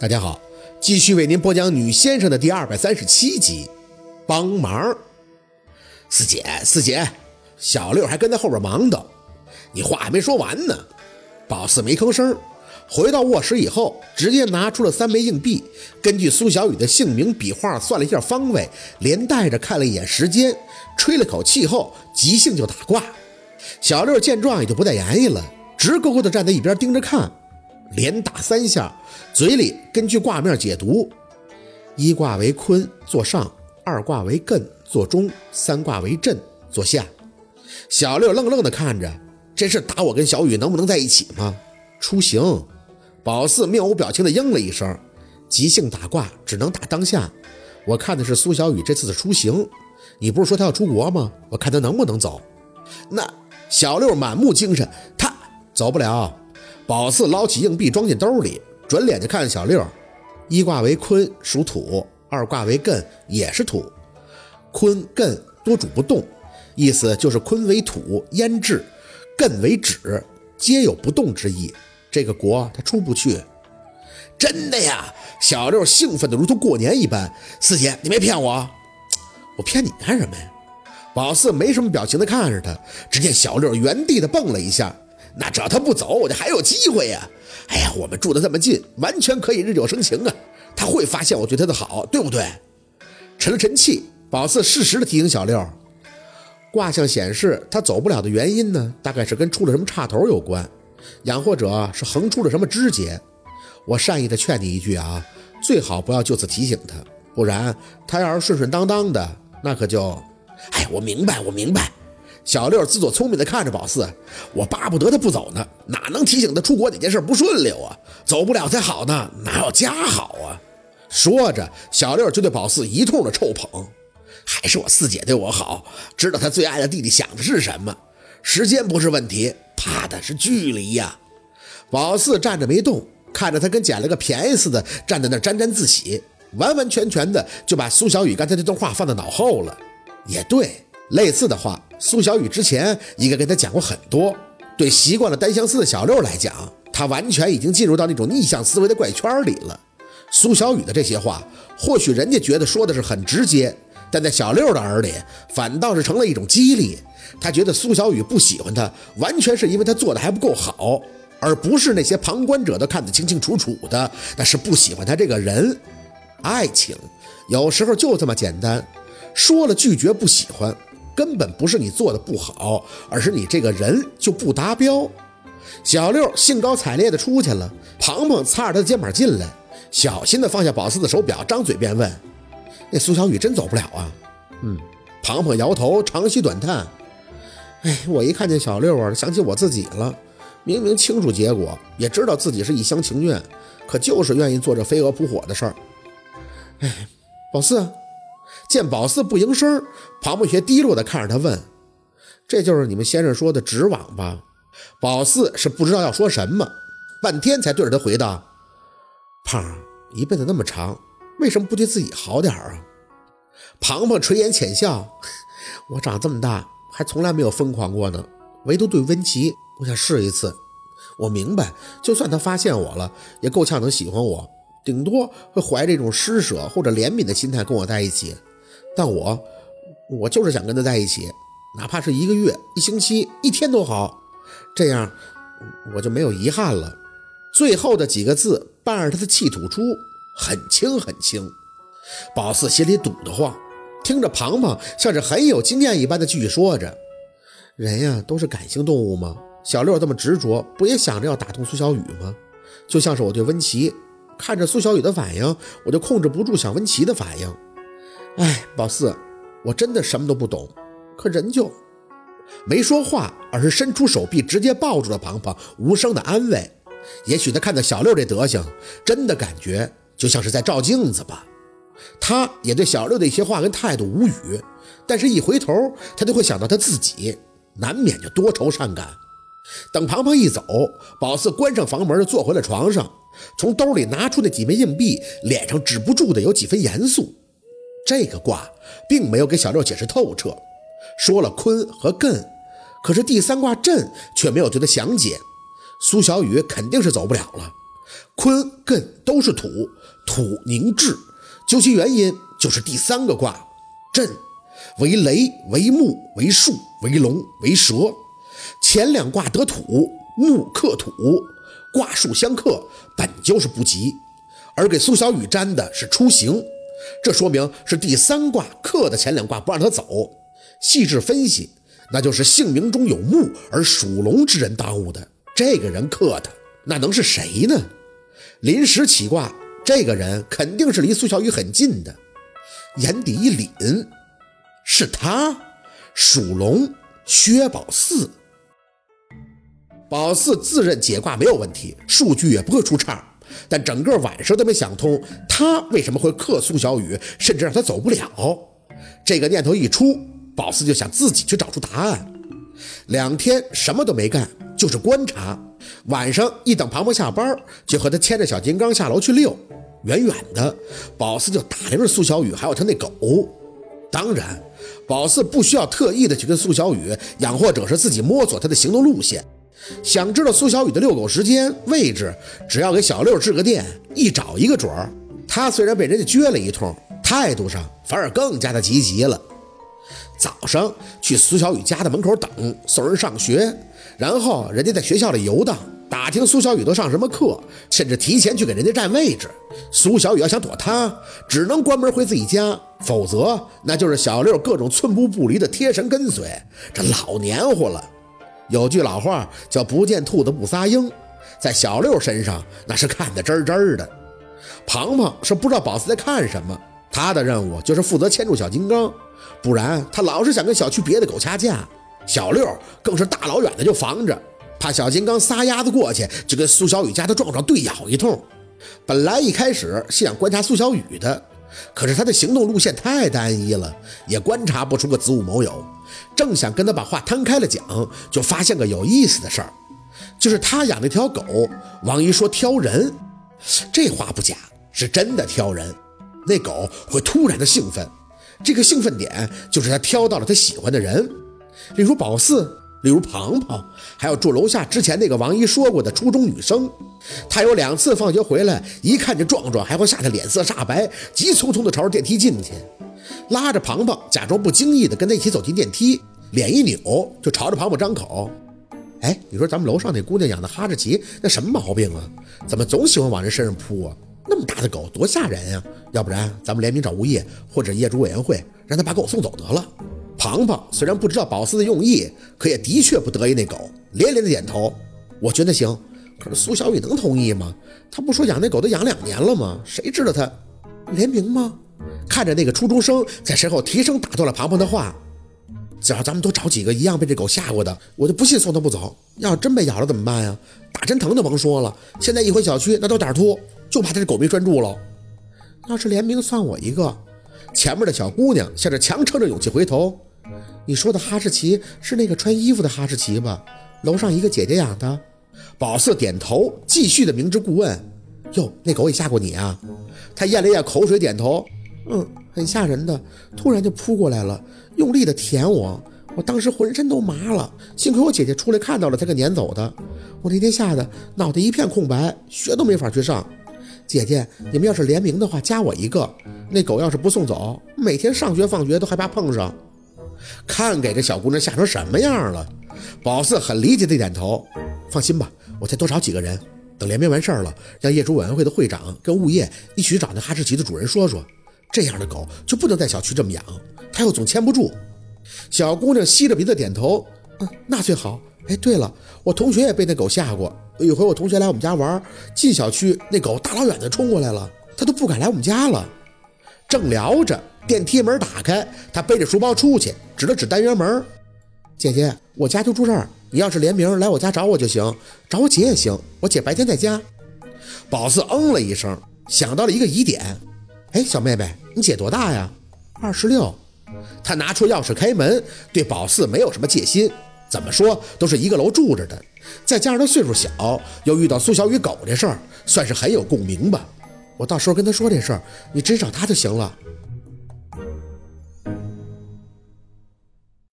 大家好，继续为您播讲《女先生》的第二百三十七集。帮忙，四姐，四姐，小六还跟在后边忙叨，你话还没说完呢。宝四没吭声，回到卧室以后，直接拿出了三枚硬币，根据苏小雨的姓名笔画算了一下方位，连带着看了一眼时间，吹了口气后，即兴就打卦。小六见状也就不再言语了，直勾勾地站在一边盯着看。连打三下，嘴里根据卦面解读：一卦为坤，坐上；二卦为艮，坐中；三卦为震，坐下。小六愣愣地看着，这是打我跟小雨能不能在一起吗？出行。宝四面无表情地应了一声。即兴打卦只能打当下。我看的是苏小雨这次的出行。你不是说他要出国吗？我看他能不能走。那小六满目精神，他走不了。宝四捞起硬币装进兜里，转脸就看小六。一卦为坤，属土；二卦为艮，也是土。坤艮多主不动，意思就是坤为土，腌制；艮为止，皆有不动之意。这个国他出不去。真的呀！小六兴奋的如同过年一般。四姐，你没骗我？我骗你干什么呀？宝四没什么表情的看着他，只见小六原地的蹦了一下。那只要他不走，我就还有机会呀！哎呀，我们住的这么近，完全可以日久生情啊！他会发现我对他的好，对不对？沉了沉气，宝四适时的提醒小六，卦象显示他走不了的原因呢，大概是跟出了什么岔头有关，养或者是横出了什么枝节。我善意的劝你一句啊，最好不要就此提醒他，不然他要是顺顺当当的，那可就……哎，我明白，我明白。小六自作聪明地看着宝四，我巴不得他不走呢，哪能提醒他出国哪件事不顺溜啊？走不了才好呢，哪有家好啊？说着，小六就对宝四一通的臭捧，还是我四姐对我好，知道他最爱的弟弟想的是什么。时间不是问题，怕的是距离呀。宝四站着没动，看着他跟捡了个便宜似的站在那沾沾自喜，完完全全的就把苏小雨刚才那段话放在脑后了。也对。类似的话，苏小雨之前应该跟他讲过很多。对习惯了单相思的小六来讲，他完全已经进入到那种逆向思维的怪圈里了。苏小雨的这些话，或许人家觉得说的是很直接，但在小六的耳里，反倒是成了一种激励。他觉得苏小雨不喜欢他，完全是因为他做的还不够好，而不是那些旁观者都看得清清楚楚的，那是不喜欢他这个人。爱情有时候就这么简单，说了拒绝不喜欢。根本不是你做的不好，而是你这个人就不达标。小六兴高采烈地出去了，庞庞擦着他的肩膀进来，小心地放下宝四的手表，张嘴便问：“那苏小雨真走不了啊？”“嗯。”庞庞摇头，长吁短叹：“哎，我一看见小六啊，想起我自己了。明明清楚结果，也知道自己是一厢情愿，可就是愿意做这飞蛾扑火的事儿。哎，宝四。”见宝四不应声，庞博学低落地看着他问：“这就是你们先生说的纸网吧？”宝四是不知道要说什么，半天才对着他回道：“胖，一辈子那么长，为什么不对自己好点啊？”庞庞垂眼浅笑：“ 我长这么大还从来没有疯狂过呢，唯独对温琪，我想试一次。我明白，就算他发现我了，也够呛能喜欢我，顶多会怀着一种施舍或者怜悯的心态跟我在一起。”但我，我就是想跟他在一起，哪怕是一个月、一星期、一天都好，这样我就没有遗憾了。最后的几个字伴着他的气吐出，很轻很轻。宝四心里堵得慌，听着庞庞像是很有经验一般的继续说着：“人呀，都是感性动物吗？小六这么执着，不也想着要打动苏小雨吗？就像是我对温琪，看着苏小雨的反应，我就控制不住想温琪的反应。”哎，宝四，我真的什么都不懂，可人就没说话，而是伸出手臂直接抱住了庞庞，无声的安慰。也许他看到小六这德行，真的感觉就像是在照镜子吧。他也对小六的一些话跟态度无语，但是一回头，他就会想到他自己，难免就多愁善感。等庞庞一走，宝四关上房门，坐回了床上，从兜里拿出那几枚硬币，脸上止不住的有几分严肃。这个卦并没有给小六解释透彻，说了坤和艮，可是第三卦震却没有对他详解。苏小雨肯定是走不了了，坤艮都是土，土凝滞，究其原因就是第三个卦震，为雷，为木，为树，为龙，为蛇。前两卦得土，木克土，卦数相克，本就是不吉。而给苏小雨占的是出行，这说明是第三卦克的前两卦不让他走。细致分析，那就是姓名中有木而属龙之人耽误的。这个人克的，那能是谁呢？临时起卦，这个人肯定是离苏小雨很近的。眼底一凛，是他，属龙，薛宝四。宝四自认解卦没有问题，数据也不会出岔。但整个晚上都没想通，他为什么会克苏小雨，甚至让他走不了。这个念头一出，宝四就想自己去找出答案。两天什么都没干，就是观察。晚上一等庞博下班，就和他牵着小金刚下楼去遛。远远的，宝四就打量着苏小雨，还有他那狗。当然，宝四不需要特意的去跟苏小雨养，或者是自己摸索他的行动路线。想知道苏小雨的遛狗时间、位置，只要给小六致个电，一找一个准儿。他虽然被人家撅了一通，态度上反而更加的积极了。早上去苏小雨家的门口等，送人上学，然后人家在学校里游荡，打听苏小雨都上什么课，甚至提前去给人家占位置。苏小雨要想躲他，只能关门回自己家，否则那就是小六各种寸步不离的贴身跟随，这老黏糊了。有句老话叫“不见兔子不撒鹰”，在小六身上那是看得真真的。庞庞是不知道宝四在看什么，他的任务就是负责牵住小金刚，不然他老是想跟小区别的狗掐架。小六更是大老远的就防着，怕小金刚撒丫子过去就跟苏小雨家的壮壮对咬一通。本来一开始是想观察苏小雨的。可是他的行动路线太单一了，也观察不出个子午卯酉。正想跟他把话摊开了讲，就发现个有意思的事儿，就是他养那条狗，王姨说挑人，这话不假，是真的挑人。那狗会突然的兴奋，这个兴奋点就是他挑到了他喜欢的人，例如宝四。例如庞庞，还有住楼下之前那个王姨说过的初中女生，她有两次放学回来，一看见壮壮，还会吓得脸色煞白，急匆匆地朝着电梯进去，拉着庞庞，假装不经意的跟他一起走进电梯，脸一扭就朝着庞庞张口：“哎，你说咱们楼上那姑娘养的哈士奇，那什么毛病啊？怎么总喜欢往人身上扑啊？那么大的狗多吓人呀！要不然咱们联名找物业或者业主委员会，让他把狗送走得了。”庞庞虽然不知道宝四的用意，可也的确不得意那狗，连连的点头。我觉得行，可是苏小雨能同意吗？他不说养那狗都养两年了吗？谁知道他联名吗？看着那个初中生在身后提声打断了庞庞的话：“只要咱们多找几个一样被这狗吓过的，我就不信送他不走。要是真被咬了怎么办呀？打针疼就甭说了，现在一回小区那都胆突，就怕他这狗没拴住了。要是联名算我一个。”前面的小姑娘向着强撑着勇气回头。你说的哈士奇是那个穿衣服的哈士奇吧？楼上一个姐姐养的。宝四点头，继续的明知故问：“哟，那狗也吓过你啊？”他咽了咽口水，点头：“嗯，很吓人的，突然就扑过来了，用力的舔我，我当时浑身都麻了。幸亏我姐姐出来看到了，才给撵走的。我那天吓得脑袋一片空白，学都没法去上。姐姐，你们要是联名的话，加我一个。那狗要是不送走，每天上学放学都害怕碰上。”看给这小姑娘吓成什么样了？宝四很理解的点头，放心吧，我再多找几个人，等联名完事儿了，让业主委员会的会长跟物业一起找那哈士奇的主人说说，这样的狗就不能在小区这么养，他又总牵不住。小姑娘吸着鼻子点头，嗯，那最好。哎，对了，我同学也被那狗吓过，有一回我同学来我们家玩，进小区那狗大老远的冲过来了，他都不敢来我们家了。正聊着。电梯门打开，他背着书包出去，指了指单元门：“姐姐，我家就住这儿，你要是联名来我家找我就行，找我姐也行，我姐白天在家。”宝四嗯了一声，想到了一个疑点：“哎，小妹妹，你姐多大呀？”“二十六。”他拿出钥匙开门，对宝四没有什么戒心，怎么说都是一个楼住着的，再加上他岁数小，又遇到苏小雨狗这事儿，算是很有共鸣吧。我到时候跟他说这事儿，你直接找他就行了。